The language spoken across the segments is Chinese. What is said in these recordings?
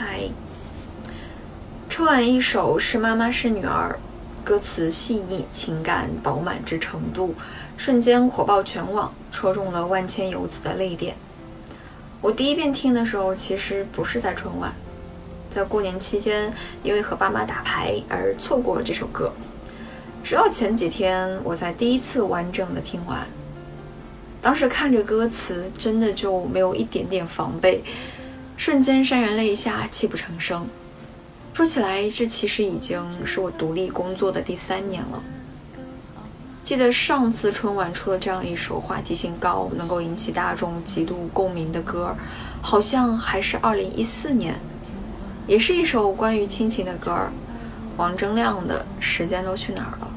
嗨，春晚一首《是妈妈是女儿》，歌词细腻，情感饱满之程度，瞬间火爆全网，戳中了万千游子的泪点。我第一遍听的时候，其实不是在春晚，在过年期间，因为和爸妈打牌而错过了这首歌。直到前几天，我才第一次完整的听完。当时看着歌词，真的就没有一点点防备，瞬间潸然泪下，泣不成声。说起来，这其实已经是我独立工作的第三年了。记得上次春晚出了这样一首话题性高、能够引起大众极度共鸣的歌，好像还是二零一四年，也是一首关于亲情的歌，王铮亮的《时间都去哪儿了》。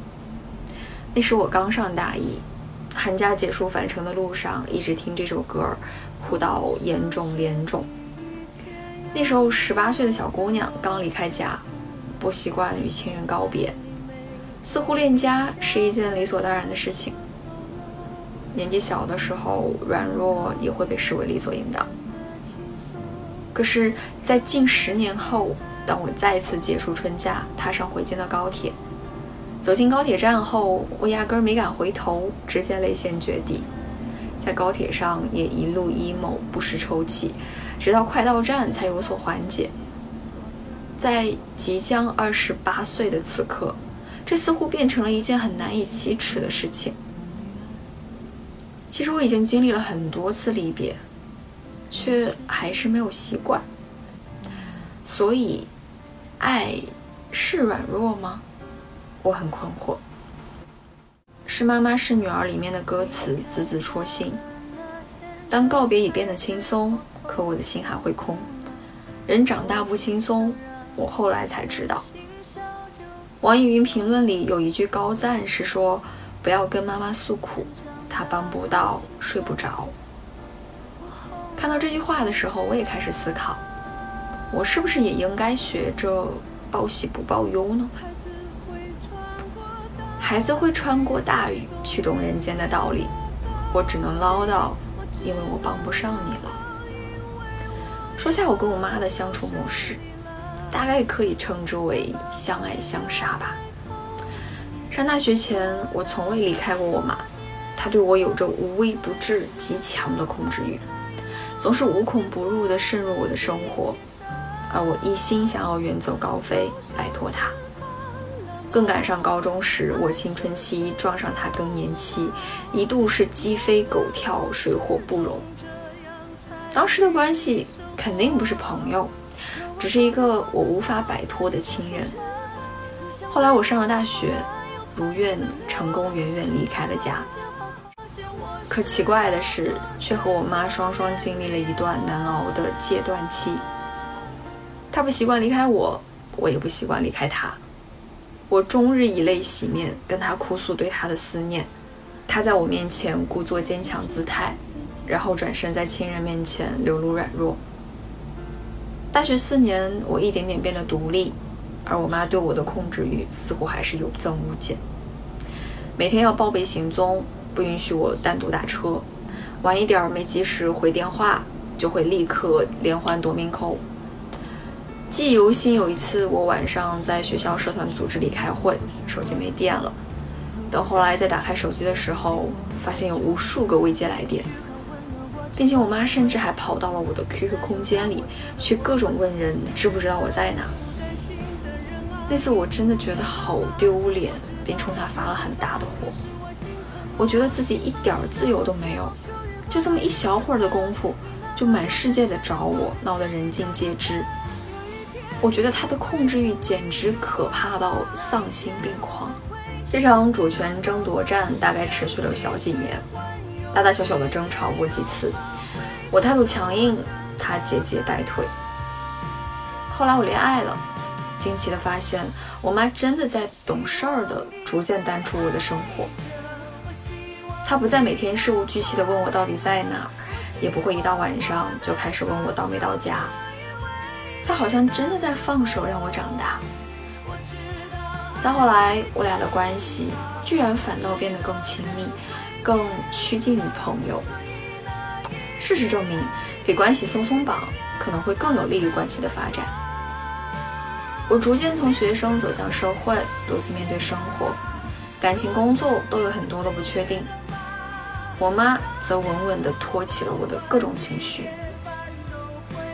那时我刚上大一。寒假结束返程的路上，一直听这首歌，哭到眼肿脸肿。那时候十八岁的小姑娘刚离开家，不习惯与亲人告别，似乎恋家是一件理所当然的事情。年纪小的时候，软弱也会被视为理所应当。可是，在近十年后，当我再次结束春假，踏上回京的高铁。走进高铁站后，我压根儿没敢回头，直接泪腺决堤，在高铁上也一路 emo，不时抽泣，直到快到站才有所缓解。在即将二十八岁的此刻，这似乎变成了一件很难以启齿的事情。其实我已经经历了很多次离别，却还是没有习惯。所以，爱是软弱吗？我很困惑，是妈妈是女儿里面的歌词字字戳心。当告别已变得轻松，可我的心还会空。人长大不轻松，我后来才知道。网易云评论里有一句高赞是说：“不要跟妈妈诉苦，她帮不到，睡不着。”看到这句话的时候，我也开始思考，我是不是也应该学着报喜不报忧呢？孩子会穿过大雨去懂人间的道理，我只能唠叨，因为我帮不上你了。说下我跟我妈的相处模式，大概可以称之为相爱相杀吧。上大学前，我从未离开过我妈，她对我有着无微不至、极强的控制欲，总是无孔不入地渗入我的生活，而我一心想要远走高飞，摆脱她。更赶上高中时，我青春期撞上她更年期，一度是鸡飞狗跳，水火不容。当时的关系肯定不是朋友，只是一个我无法摆脱的亲人。后来我上了大学，如愿成功远远离开了家。可奇怪的是，却和我妈双双经历了一段难熬的戒断期。她不习惯离开我，我也不习惯离开她。我终日以泪洗面，跟她哭诉对她的思念。她在我面前故作坚强姿态，然后转身在亲人面前流露软弱。大学四年，我一点点变得独立，而我妈对我的控制欲似乎还是有增无减。每天要报备行踪，不允许我单独打车，晚一点没及时回电话，就会立刻连环夺命扣。记忆犹新，有一次我晚上在学校社团组织里开会，手机没电了。等后来再打开手机的时候，发现有无数个未接来电，并且我妈甚至还跑到了我的 QQ 空间里，去各种问人知不知道我在哪。那次我真的觉得好丢脸，并冲她发了很大的火。我觉得自己一点自由都没有，就这么一小会儿的功夫，就满世界的找我，闹得人尽皆知。我觉得他的控制欲简直可怕到丧心病狂。这场主权争夺战大概持续了小几年，大大小小的争吵过几次。我态度强硬，他节节败退。后来我恋爱了，惊奇的发现，我妈真的在懂事儿的逐渐淡出我的生活。她不再每天事无巨细的问我到底在哪儿，也不会一到晚上就开始问我到没到家。她好像真的在放手让我长大。再后来，我俩的关系居然反倒变得更亲密，更趋近于朋友。事实证明，给关系松松绑可能会更有利于关系的发展。我逐渐从学生走向社会，独自面对生活，感情、工作都有很多的不确定。我妈则稳稳地托起了我的各种情绪。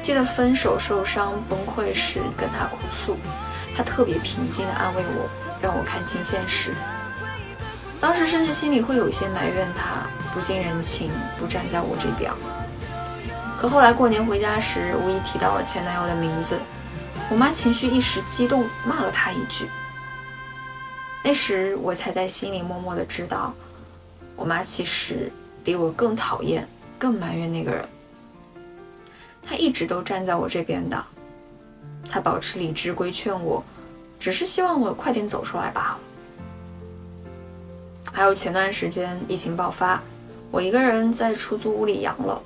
记得分手、受伤、崩溃时跟她哭诉，她特别平静地安慰我，让我看清现实。当时甚至心里会有一些埋怨她不近人情，不站在我这边。可后来过年回家时，无意提到了前男友的名字。我妈情绪一时激动，骂了他一句。那时我才在心里默默的知道，我妈其实比我更讨厌、更埋怨那个人。她一直都站在我这边的，她保持理智规劝我，只是希望我快点走出来罢了。还有前段时间疫情爆发，我一个人在出租屋里阳了，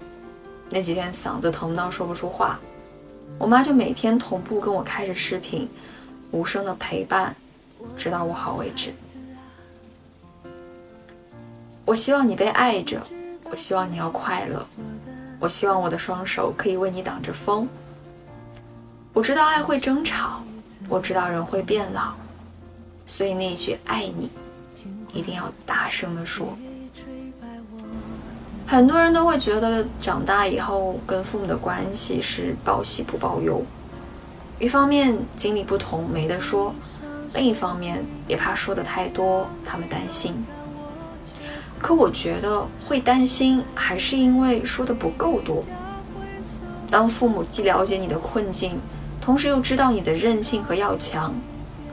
那几天嗓子疼到说不出话。我妈就每天同步跟我开着视频，无声的陪伴，直到我好为止。我希望你被爱着，我希望你要快乐，我希望我的双手可以为你挡着风。我知道爱会争吵，我知道人会变老，所以那一句爱你，一定要大声的说。很多人都会觉得长大以后跟父母的关系是报喜不报忧，一方面经历不同没得说，另一方面也怕说的太多，他们担心。可我觉得会担心，还是因为说的不够多。当父母既了解你的困境，同时又知道你的韧性和要强，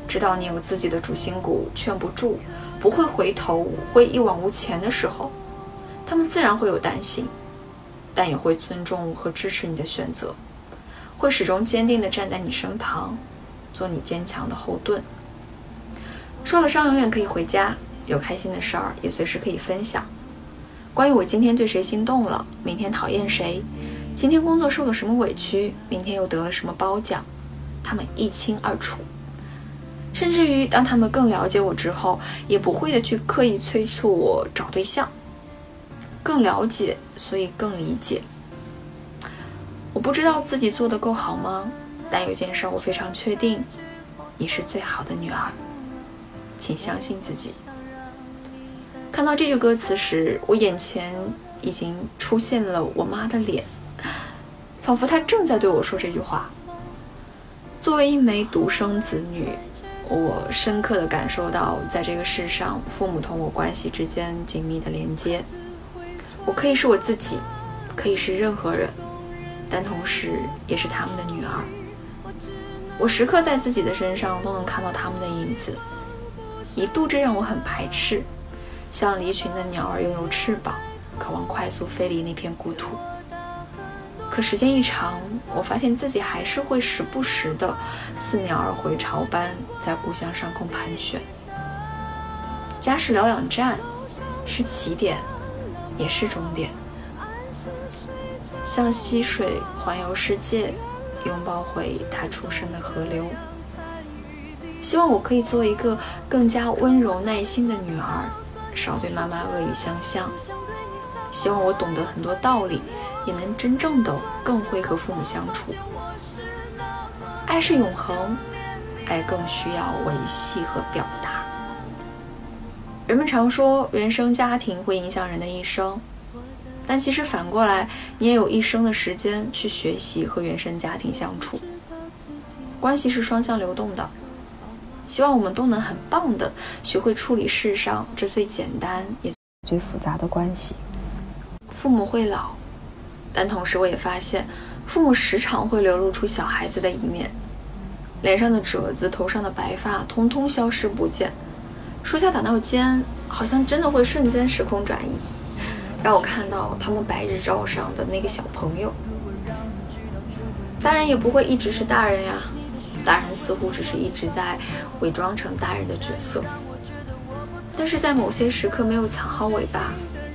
知道你有自己的主心骨，劝不住，不会回头，会一往无前的时候。他们自然会有担心，但也会尊重和支持你的选择，会始终坚定地站在你身旁，做你坚强的后盾。受了伤永远可以回家，有开心的事儿也随时可以分享。关于我今天对谁心动了，明天讨厌谁，今天工作受了什么委屈，明天又得了什么褒奖，他们一清二楚。甚至于当他们更了解我之后，也不会的去刻意催促我找对象。更了解，所以更理解。我不知道自己做的够好吗？但有件事我非常确定，你是最好的女儿，请相信自己。看到这句歌词时，我眼前已经出现了我妈的脸，仿佛她正在对我说这句话。作为一枚独生子女，我深刻的感受到，在这个世上，父母同我关系之间紧密的连接。我可以是我自己，可以是任何人，但同时也是他们的女儿。我时刻在自己的身上都能看到他们的影子，一度这让我很排斥，像离群的鸟儿拥有翅膀，渴望快速飞离那片故土。可时间一长，我发现自己还是会时不时的似鸟儿回巢般在故乡上空盘旋。家是疗养站，是起点。也是终点，像溪水环游世界，拥抱回它出生的河流。希望我可以做一个更加温柔耐心的女儿，少对妈妈恶语相向。希望我懂得很多道理，也能真正的更会和父母相处。爱是永恒，爱更需要维系和表达。人们常说原生家庭会影响人的一生，但其实反过来，你也有一生的时间去学习和原生家庭相处。关系是双向流动的，希望我们都能很棒的学会处理世上这最简单也最复杂的关系。父母会老，但同时我也发现，父母时常会流露出小孩子的一面，脸上的褶子、头上的白发，通通消失不见。说下打闹间，好像真的会瞬间时空转移，让我看到他们白日照上的那个小朋友。大人也不会一直是大人呀，大人似乎只是一直在伪装成大人的角色，但是在某些时刻没有藏好尾巴，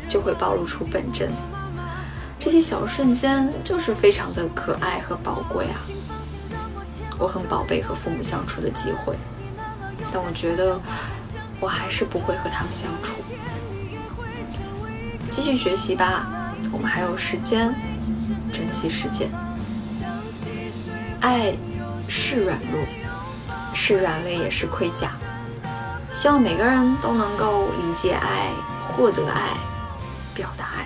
就会暴露出本真。这些小瞬间就是非常的可爱和宝贵啊！我很宝贝和父母相处的机会，但我觉得。我还是不会和他们相处，继续学习吧。我们还有时间，珍惜时间。爱是软弱，是软肋，也是盔甲。希望每个人都能够理解爱，获得爱，表达爱。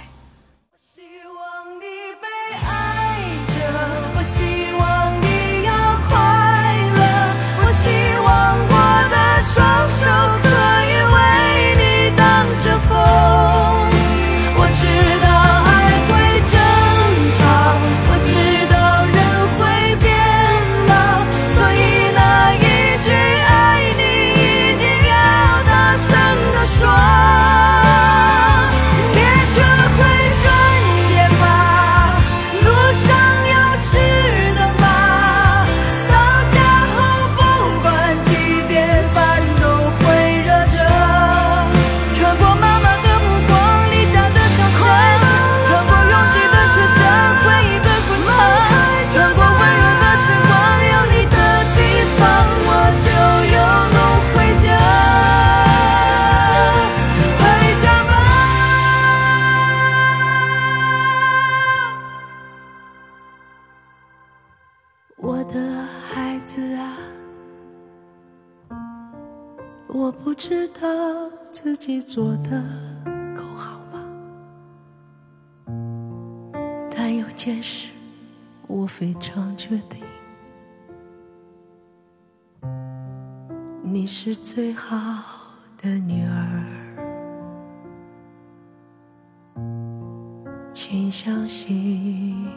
知道自己做的够好吗？但有件事我非常确定，你是最好的女儿，请相信。